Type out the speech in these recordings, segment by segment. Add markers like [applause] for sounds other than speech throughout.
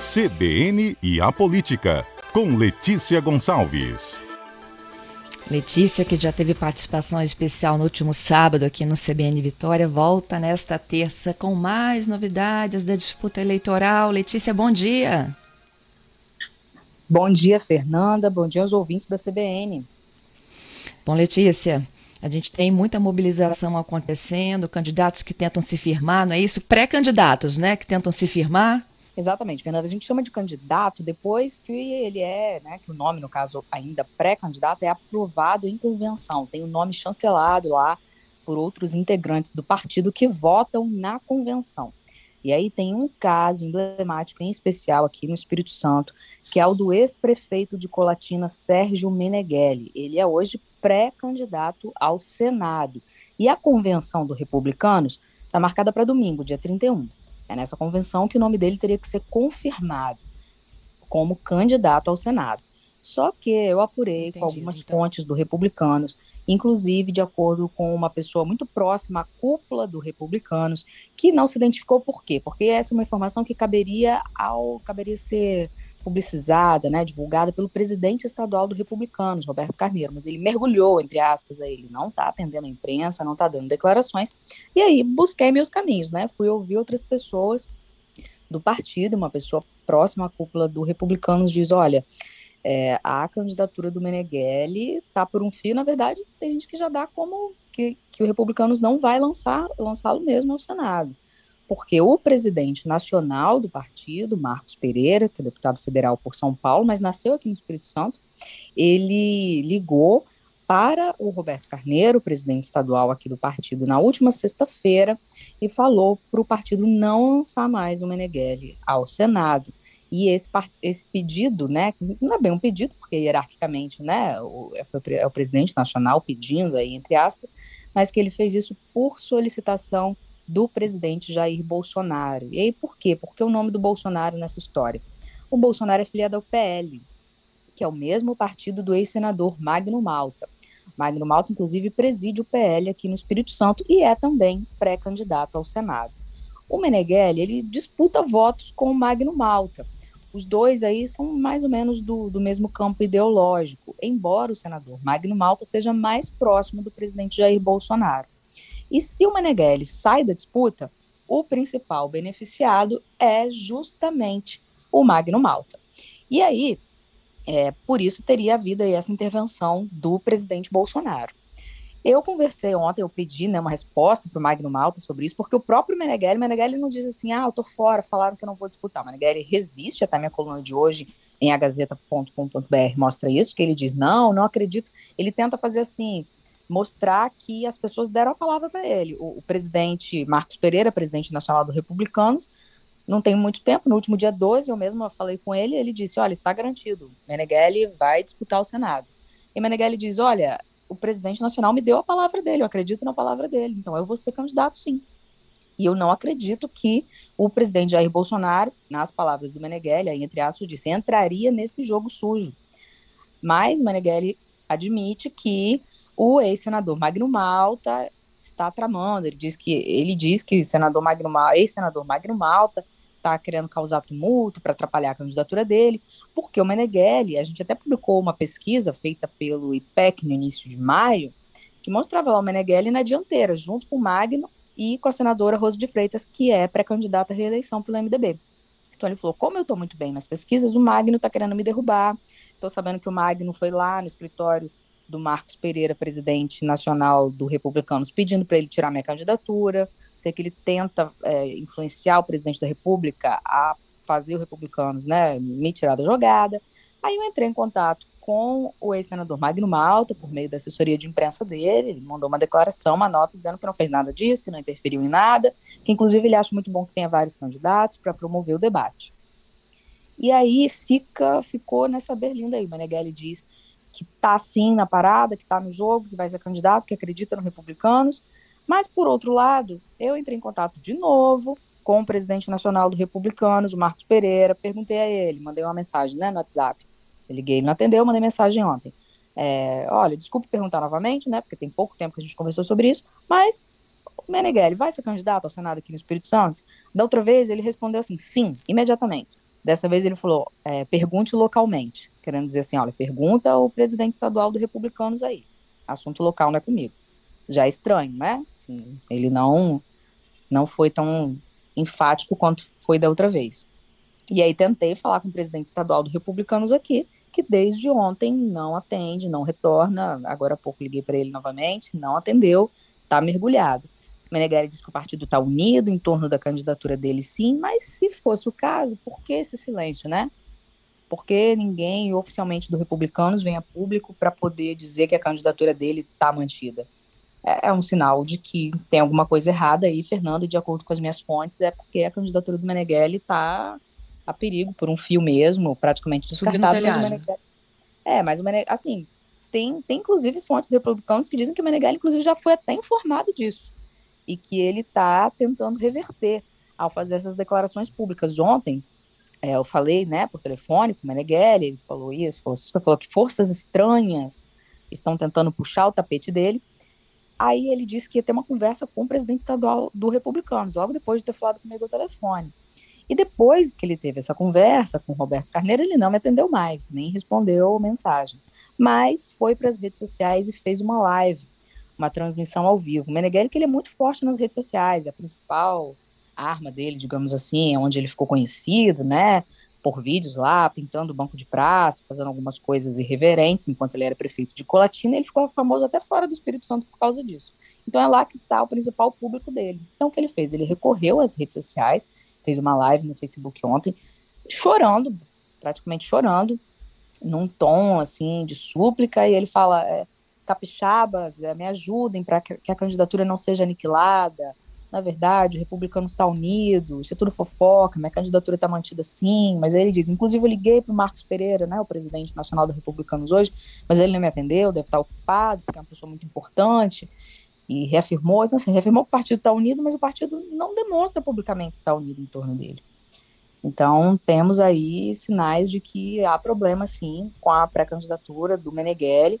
CBN e a Política, com Letícia Gonçalves. Letícia, que já teve participação especial no último sábado aqui no CBN Vitória, volta nesta terça com mais novidades da disputa eleitoral. Letícia, bom dia. Bom dia, Fernanda. Bom dia aos ouvintes da CBN. Bom, Letícia, a gente tem muita mobilização acontecendo, candidatos que tentam se firmar, não é isso? Pré-candidatos, né, que tentam se firmar. Exatamente, Fernanda. A gente chama de candidato depois que ele é, né, que o nome, no caso, ainda pré-candidato, é aprovado em convenção. Tem o nome chancelado lá por outros integrantes do partido que votam na convenção. E aí tem um caso emblemático em especial aqui no Espírito Santo, que é o do ex-prefeito de Colatina, Sérgio Meneghelli. Ele é hoje pré-candidato ao Senado. E a convenção do Republicanos está marcada para domingo, dia 31. É nessa convenção que o nome dele teria que ser confirmado como candidato ao Senado. Só que eu apurei Entendi, com algumas então. fontes do Republicanos, inclusive de acordo com uma pessoa muito próxima à cúpula do Republicanos, que não se identificou por quê? Porque essa é uma informação que caberia ao caberia ser publicizada, né, divulgada pelo presidente estadual do Republicanos, Roberto Carneiro, mas ele mergulhou, entre aspas, aí, ele não está atendendo a imprensa, não está dando declarações, e aí busquei meus caminhos, né, fui ouvir outras pessoas do partido, uma pessoa próxima à cúpula do Republicanos diz, olha, é, a candidatura do Meneghelli está por um fio, na verdade, tem gente que já dá como que, que o Republicanos não vai lançar lançá-lo mesmo ao Senado porque o presidente nacional do partido, Marcos Pereira, que é deputado federal por São Paulo, mas nasceu aqui no Espírito Santo, ele ligou para o Roberto Carneiro, presidente estadual aqui do partido, na última sexta-feira, e falou para o partido não lançar mais o Meneghelli ao Senado. E esse, esse pedido, né, não é bem um pedido, porque hierarquicamente, né, o, é, é o presidente nacional pedindo, aí, entre aspas, mas que ele fez isso por solicitação do presidente Jair Bolsonaro. E aí por quê? Porque o nome do Bolsonaro nessa história? O Bolsonaro é filiado ao PL, que é o mesmo partido do ex-senador Magno Malta. Magno Malta, inclusive, preside o PL aqui no Espírito Santo e é também pré-candidato ao Senado. O Meneghelli, ele disputa votos com o Magno Malta. Os dois aí são mais ou menos do, do mesmo campo ideológico, embora o senador Magno Malta seja mais próximo do presidente Jair Bolsonaro. E se o Meneghelli sai da disputa, o principal beneficiado é justamente o Magno Malta. E aí, é, por isso teria havido essa intervenção do presidente Bolsonaro. Eu conversei ontem, eu pedi né, uma resposta para o Magno Malta sobre isso, porque o próprio Meneghelli, Meneghelli não diz assim, ah, eu tô fora, falaram que eu não vou disputar. O Meneghelli resiste, até minha coluna de hoje em agazeta.com.br mostra isso, que ele diz, não, não acredito. Ele tenta fazer assim, mostrar que as pessoas deram a palavra para ele. O, o, presidente Marcos Pereira, presidente nacional do Republicanos, não tem muito tempo, no último dia 12, eu mesma falei com ele, ele disse, olha, está garantido, Meneghelli vai disputar o Senado. E Meneghelli diz, olha, o presidente nacional me deu a palavra dele, eu acredito na palavra dele, então eu vou ser candidato sim. E eu não acredito que o presidente Jair Bolsonaro, nas palavras do Meneghelli, aí, entre aspas, disse, entraria nesse jogo sujo. Mas Meneghelli admite que o ex-senador Magno Malta está tramando. Ele diz que ele diz que senador Magno ex-senador Magno Malta está querendo causar tumulto para atrapalhar a candidatura dele, porque o Meneghelli, a gente até publicou uma pesquisa feita pelo IPEC no início de maio, que mostrava lá o Meneghelli na dianteira, junto com o Magno e com a senadora Rosa de Freitas, que é pré-candidata à reeleição pelo MDB. Então ele falou: como eu estou muito bem nas pesquisas, o Magno está querendo me derrubar. Estou sabendo que o Magno foi lá no escritório do Marcos Pereira, presidente nacional do Republicanos, pedindo para ele tirar minha candidatura. Sei que ele tenta é, influenciar o presidente da República a fazer o Republicanos né, me tirar da jogada. Aí eu entrei em contato com o ex-senador Magno Malta, por meio da assessoria de imprensa dele. Ele mandou uma declaração, uma nota dizendo que não fez nada disso, que não interferiu em nada, que inclusive ele acha muito bom que tenha vários candidatos para promover o debate. E aí fica, ficou nessa berlinda aí. Meneghelli diz que está sim na parada, que está no jogo, que vai ser candidato, que acredita no Republicanos. Mas, por outro lado, eu entrei em contato de novo com o presidente nacional do Republicanos, o Marcos Pereira, perguntei a ele, mandei uma mensagem né, no WhatsApp. Eu liguei, ele não atendeu, mandei mensagem ontem. É, olha, desculpe perguntar novamente, né, porque tem pouco tempo que a gente conversou sobre isso, mas o Meneghelli vai ser candidato ao Senado aqui no Espírito Santo? Da outra vez, ele respondeu assim, sim, imediatamente. Dessa vez ele falou: é, pergunte localmente, querendo dizer assim: olha, pergunta ao presidente estadual do Republicanos aí. Assunto local não é comigo. Já é estranho, né? Assim, ele não, não foi tão enfático quanto foi da outra vez. E aí tentei falar com o presidente estadual do Republicanos aqui, que desde ontem não atende, não retorna. Agora há pouco liguei para ele novamente, não atendeu, está mergulhado. Meneghelli diz que o partido está unido em torno da candidatura dele, sim, mas se fosse o caso, por que esse silêncio, né? Porque ninguém oficialmente do Republicanos vem a público para poder dizer que a candidatura dele está mantida. É, é, um sinal de que tem alguma coisa errada aí, Fernando, de acordo com as minhas fontes, é porque a candidatura do Meneghelli está a perigo por um fio mesmo, praticamente descartado. É, mas o Meneghelli, assim, tem, tem inclusive fontes do Republicanos que dizem que o Meneghelli, inclusive, já foi até informado disso e que ele está tentando reverter ao fazer essas declarações públicas. De ontem, é, eu falei né, por telefone com o Meneghelli, ele falou isso, falou, falou que forças estranhas estão tentando puxar o tapete dele. Aí ele disse que ia ter uma conversa com o presidente estadual do Republicanos, logo depois de ter falado comigo ao telefone. E depois que ele teve essa conversa com o Roberto Carneiro, ele não me atendeu mais, nem respondeu mensagens. Mas foi para as redes sociais e fez uma live uma transmissão ao vivo. O Meneghelli, que ele é muito forte nas redes sociais, é a principal arma dele, digamos assim, é onde ele ficou conhecido, né, por vídeos lá, pintando o banco de praça, fazendo algumas coisas irreverentes, enquanto ele era prefeito de Colatina, ele ficou famoso até fora do Espírito Santo por causa disso. Então é lá que está o principal público dele. Então o que ele fez? Ele recorreu às redes sociais, fez uma live no Facebook ontem, chorando, praticamente chorando, num tom, assim, de súplica, e ele fala... É, capixabas é, me ajudem para que, a candidatura não seja aniquilada. Na verdade, o republicano está unido, isso é tudo fofoca, minha candidatura está mantida sim, mas aí ele diz, inclusive eu liguei para o Marcos Pereira, né, o presidente nacional do Republicanos hoje, mas ele não me atendeu, deve estar ocupado, porque é uma pessoa muito importante, e reafirmou, então assim, reafirmou que o partido está unido, mas o partido não demonstra publicamente estar unido em torno dele. Então, temos aí sinais de que há problema, sim, com a pré-candidatura do Meneghelli,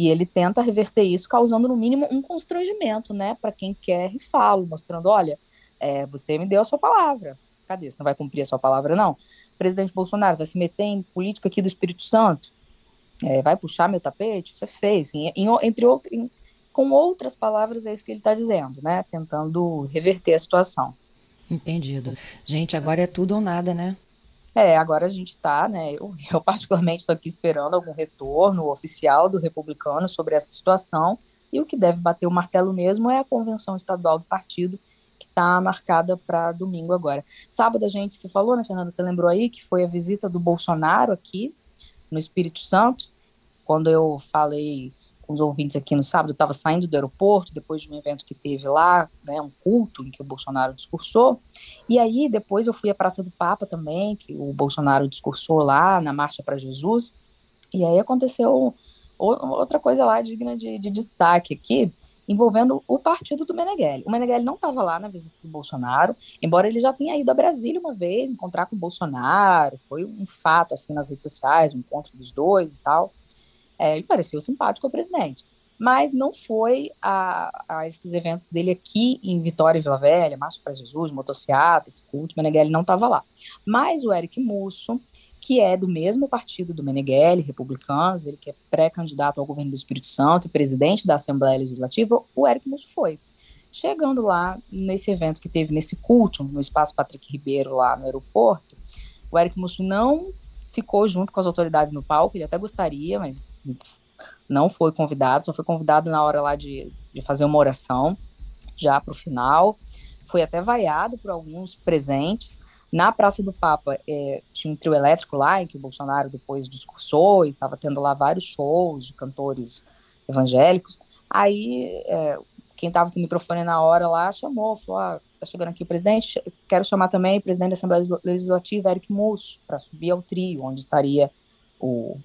e ele tenta reverter isso, causando no mínimo um constrangimento, né, para quem quer rifá-lo, mostrando: olha, é, você me deu a sua palavra, cadê? Você não vai cumprir a sua palavra, não? O presidente Bolsonaro vai se meter em política aqui do Espírito Santo? É, vai puxar meu tapete? Você fez, em, em, entre outros, com outras palavras, é isso que ele está dizendo, né? Tentando reverter a situação. Entendido. Gente, agora é tudo ou nada, né? É, agora a gente está, né? Eu, [laughs] eu particularmente estou aqui esperando algum retorno oficial do republicano sobre essa situação. E o que deve bater o martelo mesmo é a convenção estadual do partido, que está marcada para domingo agora. Sábado a gente se falou, né, Fernanda? Você lembrou aí que foi a visita do Bolsonaro aqui no Espírito Santo, quando eu falei com os ouvintes aqui no sábado, eu estava saindo do aeroporto, depois de um evento que teve lá, né, um culto em que o Bolsonaro discursou, e aí depois eu fui à Praça do Papa também, que o Bolsonaro discursou lá na Marcha para Jesus, e aí aconteceu outra coisa lá digna de, de destaque aqui, envolvendo o partido do Meneghelli. O Meneghelli não estava lá na visita do Bolsonaro, embora ele já tenha ido a Brasília uma vez, encontrar com o Bolsonaro, foi um fato, assim, nas redes sociais, um encontro dos dois e tal, é, ele pareceu simpático ao presidente. Mas não foi a, a, esses eventos dele aqui em Vitória e Vila Velha, Márcio para Jesus, Motociata, esse culto, Meneghelli não estava lá. Mas o Eric Musso, que é do mesmo partido do Meneghelli, republicanos, ele que é pré-candidato ao governo do Espírito Santo e presidente da Assembleia Legislativa, o Eric Musso foi. Chegando lá, nesse evento que teve nesse culto, no Espaço Patrick Ribeiro, lá no aeroporto, o Eric Musso não ficou junto com as autoridades no palco, ele até gostaria, mas não foi convidado, só foi convidado na hora lá de, de fazer uma oração, já para o final. Foi até vaiado por alguns presentes. Na Praça do Papa é, tinha um trio elétrico lá, em que o Bolsonaro depois discursou e estava tendo lá vários shows de cantores evangélicos. Aí é, quem estava com o microfone na hora lá chamou, falou: ah, tá chegando aqui o presidente, quero chamar também o presidente da Assembleia Legislativa, Eric Musso, para subir ao trio, onde estaria o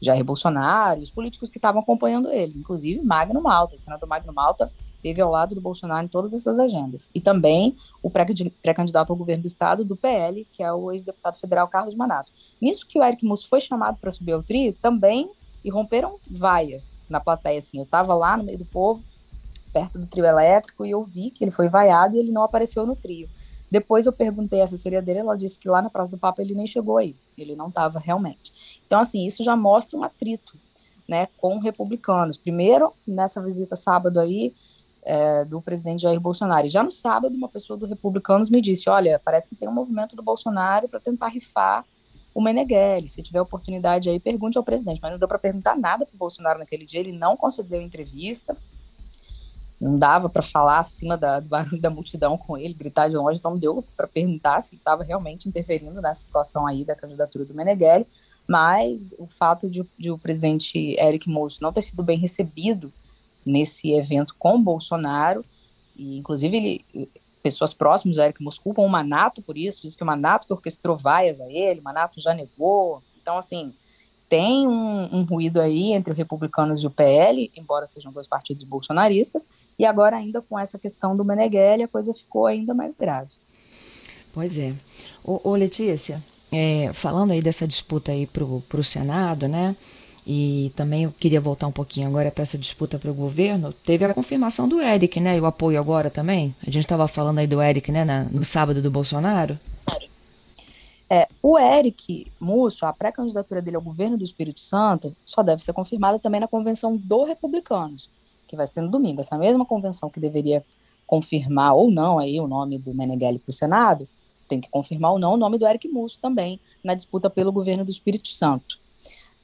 Jair Bolsonaro e os políticos que estavam acompanhando ele, inclusive Magno Malta, o senador Magno Malta esteve ao lado do Bolsonaro em todas essas agendas. E também o pré-candidato ao governo do estado do PL, que é o ex-deputado federal Carlos Manato. Nisso que o Eric Musso foi chamado para subir ao trio, também irromperam vaias na plateia, assim, eu estava lá no meio do povo, perto do trio elétrico e eu vi que ele foi vaiado e ele não apareceu no trio. Depois eu perguntei à assessoria dele, ela disse que lá na Praça do Papa ele nem chegou aí, ele não estava realmente. Então, assim, isso já mostra um atrito, né, com republicanos. Primeiro, nessa visita sábado aí, é, do presidente Jair Bolsonaro. E já no sábado, uma pessoa do Republicanos me disse, olha, parece que tem um movimento do Bolsonaro para tentar rifar o Meneghelli. Se tiver oportunidade aí, pergunte ao presidente. Mas não deu para perguntar nada para o Bolsonaro naquele dia, ele não concedeu entrevista, não dava para falar acima da, do barulho da multidão com ele, gritar de longe, então deu para perguntar se ele estava realmente interferindo na situação aí da candidatura do Meneghelli, mas o fato de, de o presidente Eric Moço não ter sido bem recebido nesse evento com Bolsonaro, e inclusive ele, pessoas próximas a Eric Moço culpam o Manato por isso, diz que o Manato que orquestrou vaias a ele, o Manato já negou, então assim, tem um, um, ruído aí entre os republicanos e o PL, embora sejam dois partidos bolsonaristas, e agora ainda com essa questão do Meneghelli, a coisa ficou ainda mais grave. Pois é. Ô, ô Letícia, é, falando aí dessa disputa aí para o Senado, né, e também eu queria voltar um pouquinho agora para essa disputa para o governo, teve a confirmação do Eric, né, e o apoio agora também, a gente estava falando aí do Eric, né, na, no sábado do Bolsonaro, é, o Eric Musso, a pré-candidatura dele ao governo do Espírito Santo, só deve ser confirmada também na convenção do Republicanos, que vai ser no domingo. Essa mesma convenção que deveria confirmar ou não aí o nome do Meneghelli para o Senado, tem que confirmar ou não o nome do Eric Musso também na disputa pelo governo do Espírito Santo.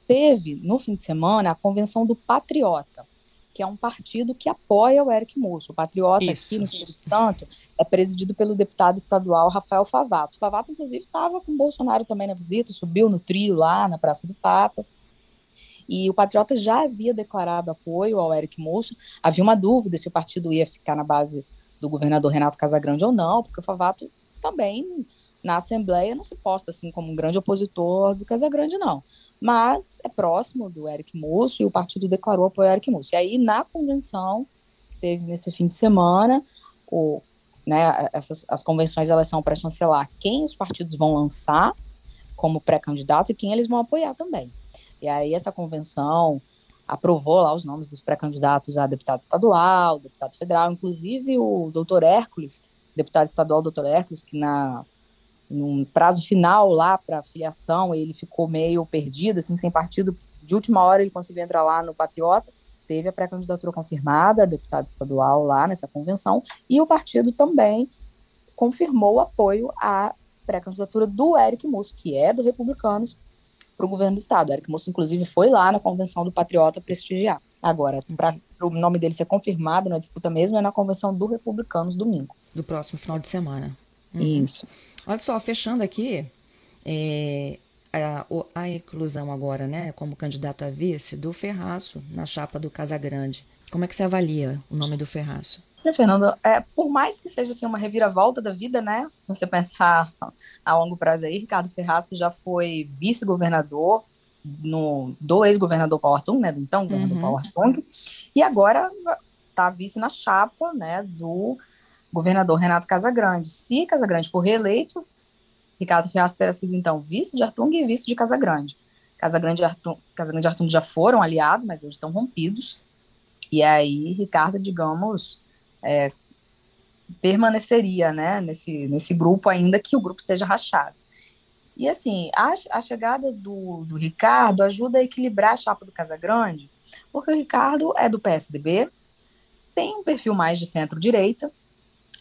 Teve, no fim de semana, a convenção do Patriota, que é um partido que apoia o Eric Moço. O Patriota Isso. aqui no Espírito Santo é presidido pelo deputado estadual Rafael Favato. Favato, inclusive, estava com o Bolsonaro também na visita, subiu no trio lá na Praça do Papa. E o Patriota já havia declarado apoio ao Eric Moço. Havia uma dúvida se o partido ia ficar na base do governador Renato Casagrande ou não, porque o Favato também na Assembleia não se posta assim como um grande opositor do Casagrande, não mas é próximo do Eric Moço e o partido declarou apoio ao Eric Moço. E aí, na convenção que teve nesse fim de semana, o, né, essas, as convenções elas são para chancelar quem os partidos vão lançar como pré-candidatos e quem eles vão apoiar também. E aí, essa convenção aprovou lá os nomes dos pré-candidatos a deputado estadual, deputado federal, inclusive o doutor Hércules, deputado estadual doutor Hércules, que na num prazo final lá para filiação, ele ficou meio perdido, assim, sem partido. De última hora ele conseguiu entrar lá no Patriota, teve a pré-candidatura confirmada, deputado estadual lá nessa convenção, e o partido também confirmou o apoio à pré-candidatura do Eric Musso, que é do Republicanos, para o governo do estado. O Eric Musso, inclusive, foi lá na convenção do Patriota prestigiar. Agora, para o nome dele ser confirmado na disputa mesmo, é na convenção do Republicanos domingo. Do próximo final de semana. Uhum. Isso. Olha só, fechando aqui, é, a, a, inclusão agora, né, como candidato a vice, do Ferraço na chapa do Casagrande. Como é que você avalia o nome do Ferraço? Fernando, é, por mais que seja assim, uma reviravolta da vida, né? Se você pensar a longo prazo aí, Ricardo Ferraço já foi vice-governador no, do ex-governador Paulo Artung, né? Do então governador uhum. Paulo Artung, e agora está vice na chapa, né? Do governador Renato Casagrande. Se Casagrande for reeleito, Ricardo Ferraz terá sido, então, vice de Artung e vice de Casagrande. Casagrande e Artung, Casagrande e Artung já foram aliados, mas hoje estão rompidos. E aí, Ricardo, digamos, é, permaneceria né, nesse, nesse grupo, ainda que o grupo esteja rachado. E assim, a, a chegada do, do Ricardo ajuda a equilibrar a chapa do Casagrande, porque o Ricardo é do PSDB, tem um perfil mais de centro-direita,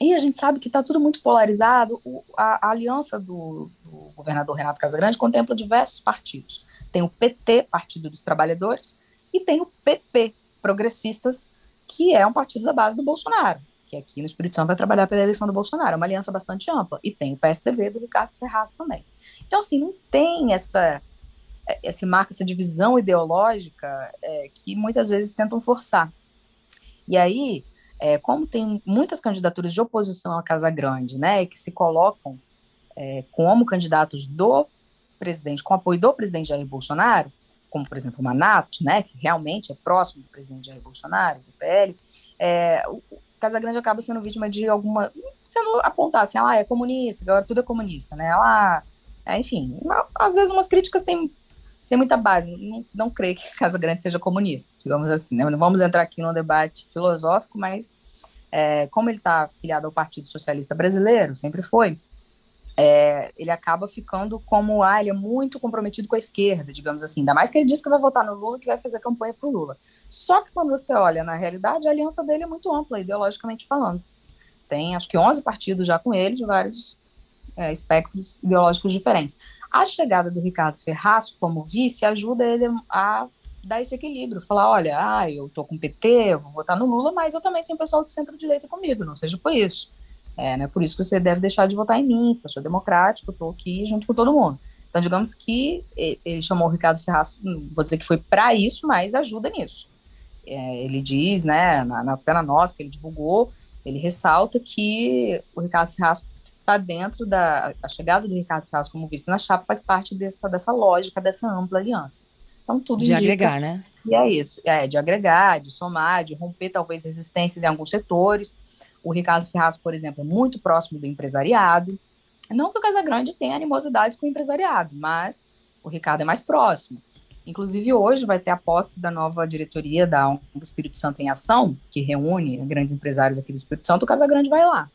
e a gente sabe que está tudo muito polarizado. O, a, a, aliança do, do, governador Renato Casagrande contempla diversos partidos. Tem o PT, Partido dos Trabalhadores, e tem o PP, Progressistas, que é um partido da base do Bolsonaro, que aqui no Espírito Santo vai trabalhar pela eleição do Bolsonaro. É uma aliança bastante ampla. E tem o PSDB do Ricardo Ferraz também. Então, assim, não tem essa, essa marca, essa divisão ideológica é, que muitas vezes tentam forçar. E aí, é, como tem muitas candidaturas de oposição à Casa Grande, né, que se colocam é, como candidatos do presidente, com apoio do presidente Jair Bolsonaro, como, por exemplo, o Manato, né, que realmente é próximo do presidente Jair Bolsonaro, do PL, é, o Casa Grande acaba sendo vítima de alguma, sendo apontado assim, ah, é comunista, agora tudo é comunista, né, ela, é, enfim, às vezes umas críticas sem, sem muita base, não, não creio que [laughs] Casa Grande seja comunista, digamos assim, né? Não vamos entrar aqui num debate filosófico, mas é, como ele está filiado ao Partido Socialista Brasileiro, sempre foi, é, ele acaba ficando como, ah, ele é muito comprometido com a esquerda, digamos assim, ainda mais que ele diz que vai votar no Lula, que vai fazer campanha para o Lula. Só que quando você olha na realidade, a aliança dele é muito ampla, ideologicamente falando. Tem, acho que 11 partidos já com ele, de vários é, espectros ideológicos diferentes. A chegada do Ricardo Ferraz como vice ajuda ele a dar esse equilíbrio, falar, olha, ah, eu tô com o PT, eu vou votar no Lula, mas eu também tenho pessoal de centro-direita comigo, não seja por isso. É, né, por isso que você deve deixar de votar em mim, porque eu sou democrático, eu estou aqui junto com todo mundo. Então, digamos que ele chamou o Ricardo Ferraz, vou dizer que foi para isso, mas ajuda nisso. É, ele diz, né, na, na, até na nota que ele divulgou, ele ressalta que o Ricardo Ferraz está dentro da a chegada do Ricardo Ferraz como vice na chapa faz parte dessa, dessa lógica, dessa ampla aliança. Então, tudo De agregar, né? E é isso, é, de agregar, de somar, de romper talvez resistências em alguns setores. O Ricardo Ferraz, por exemplo, é muito próximo do empresariado. Não que o Casagrande tenha animosidades com o empresariado, mas o Ricardo é mais próximo. Inclusive, hoje vai ter a posse da nova diretoria da Espírito Santo em Ação, que reúne grandes empresários aqui do Espírito Santo. O Casagrande vai lá.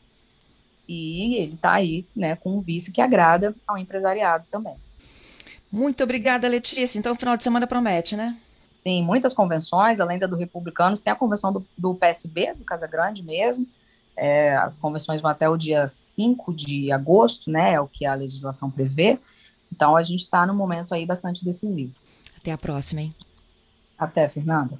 E ele está aí né, com um vice que agrada ao empresariado também. Muito obrigada, Letícia. Então, o final de semana promete, né? Tem muitas convenções, além da do Republicanos, tem a convenção do, do PSB, do Casa Grande mesmo, é, as convenções vão até o dia 5 de agosto, né? É o que a legislação prevê. Então a gente está num momento aí bastante decisivo. Até a próxima, hein? Até, Fernanda.